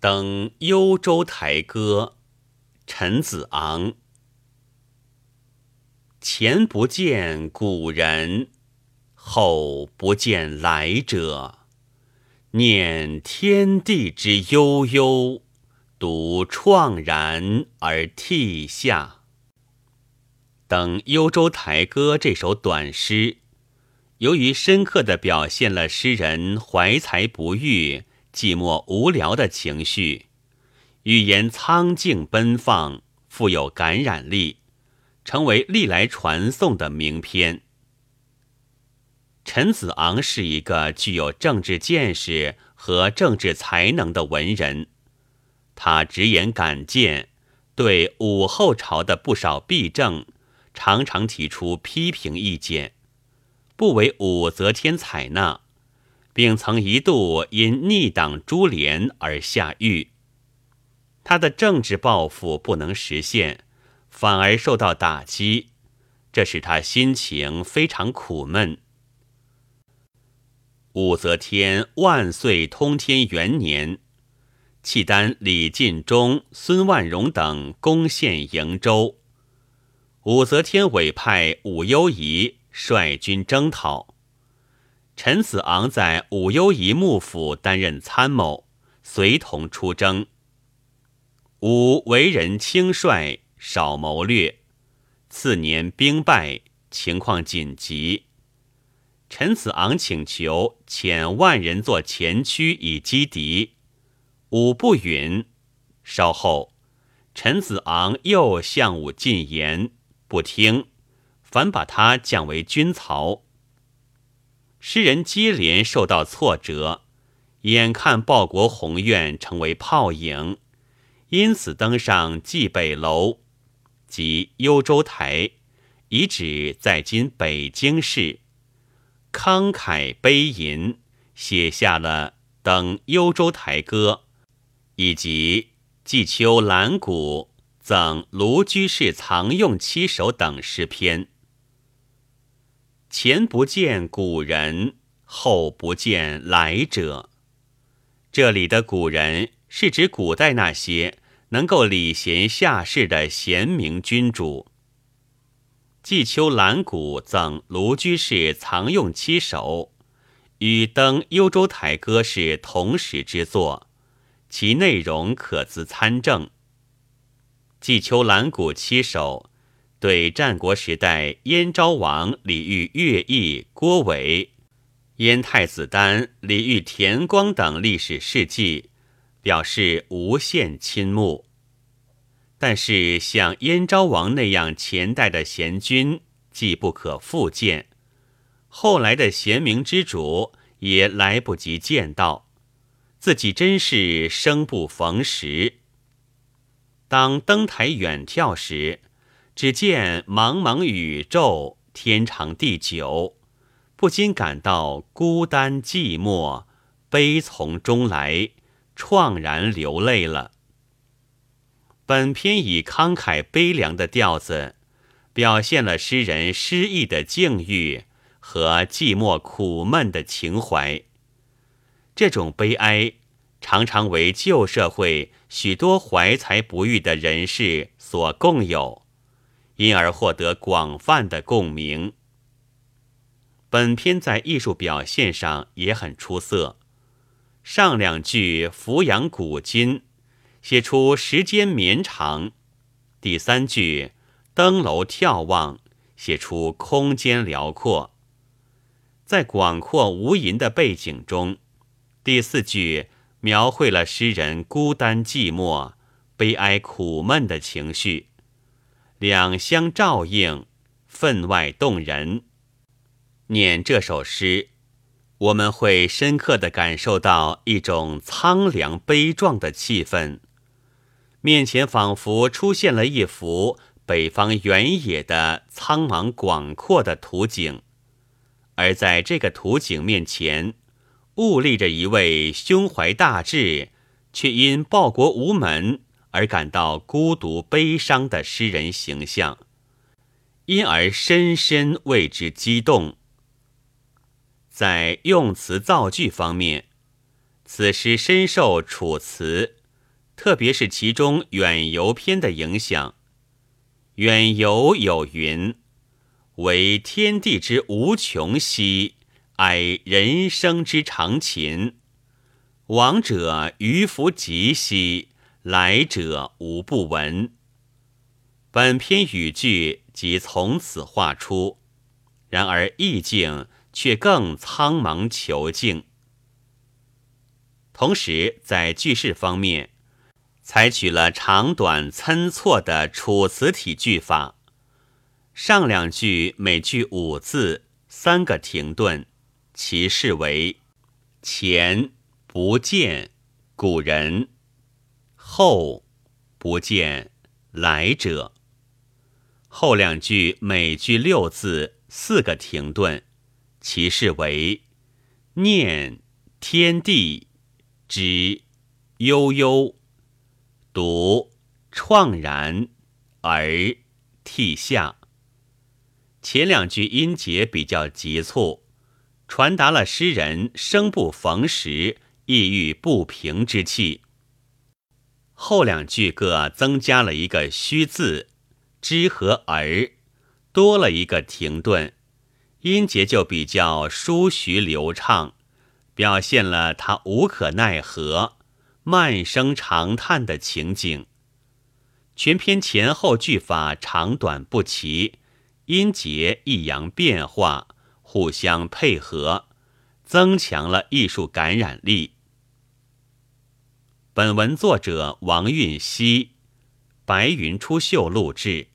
登幽州台歌，陈子昂。前不见古人，后不见来者。念天地之悠悠，独怆然而涕下。登幽州台歌这首短诗，由于深刻地表现了诗人怀才不遇。寂寞无聊的情绪，语言苍劲奔放，富有感染力，成为历来传颂的名篇。陈子昂是一个具有政治见识和政治才能的文人，他直言敢谏，对武后朝的不少弊政，常常提出批评意见，不为武则天采纳。并曾一度因逆党株连而下狱，他的政治抱负不能实现，反而受到打击，这使他心情非常苦闷。武则天万岁通天元年，契丹李进忠、孙万荣等攻陷瀛州，武则天委派武攸宜率军征讨。陈子昂在武攸宜幕府担任参谋，随同出征。武为人轻率，少谋略。次年兵败，情况紧急。陈子昂请求遣万人做前驱以击敌，武不允。稍后，陈子昂又向武进言，不听，反把他降为军曹。诗人接连受到挫折，眼看报国宏愿成为泡影，因此登上蓟北楼，即幽州台，遗址在今北京市，慷慨悲吟，写下了《登幽州台歌》，以及《寄秋兰谷》《赠卢居士藏用七首》等诗篇。前不见古人，后不见来者。这里的古人是指古代那些能够礼贤下士的贤明君主。季秋兰谷赠卢居士藏用七首，与登幽州台歌是同时之作，其内容可资参证。季秋兰谷七首。对战国时代燕昭王李煜乐毅、郭伟、燕太子丹李煜田光等历史事迹表示无限倾慕，但是像燕昭王那样前代的贤君既不可复见，后来的贤明之主也来不及见到，自己真是生不逢时。当登台远眺时。只见茫茫宇宙，天长地久，不禁感到孤单寂寞，悲从中来，怆然流泪了。本篇以慷慨悲凉的调子，表现了诗人失意的境遇和寂寞苦闷的情怀。这种悲哀，常常为旧社会许多怀才不遇的人士所共有。因而获得广泛的共鸣。本篇在艺术表现上也很出色。上两句俯仰古今，写出时间绵长；第三句登楼眺望，写出空间辽阔。在广阔无垠的背景中，第四句描绘了诗人孤单寂寞、悲哀苦闷的情绪。两相照应，分外动人。念这首诗，我们会深刻地感受到一种苍凉悲壮的气氛。面前仿佛出现了一幅北方原野的苍茫广阔的图景，而在这个图景面前，兀立着一位胸怀大志，却因报国无门。而感到孤独悲伤的诗人形象，因而深深为之激动。在用词造句方面，此诗深受《楚辞》特别是其中远游篇的影响。远游有云：“为天地之无穷兮，哀人生之长勤。往者余弗及兮，来者无不闻。”本篇语句即从此画出，然而意境却更苍茫遒劲。同时，在句式方面，采取了长短参错的楚辞体句法。上两句每句五字，三个停顿，其式为：前不见古人，后不见来者。后两句每句六字，四个停顿，其是为：念天地之悠悠，独怆然而涕下。前两句音节比较急促，传达了诗人生不逢时、意欲不平之气。后两句各增加了一个虚字。之和而多了一个停顿，音节就比较舒徐流畅，表现了他无可奈何、慢声长叹的情景。全篇前后句法长短不齐，音节抑扬变化，互相配合，增强了艺术感染力。本文作者王运熙，白云出秀录制。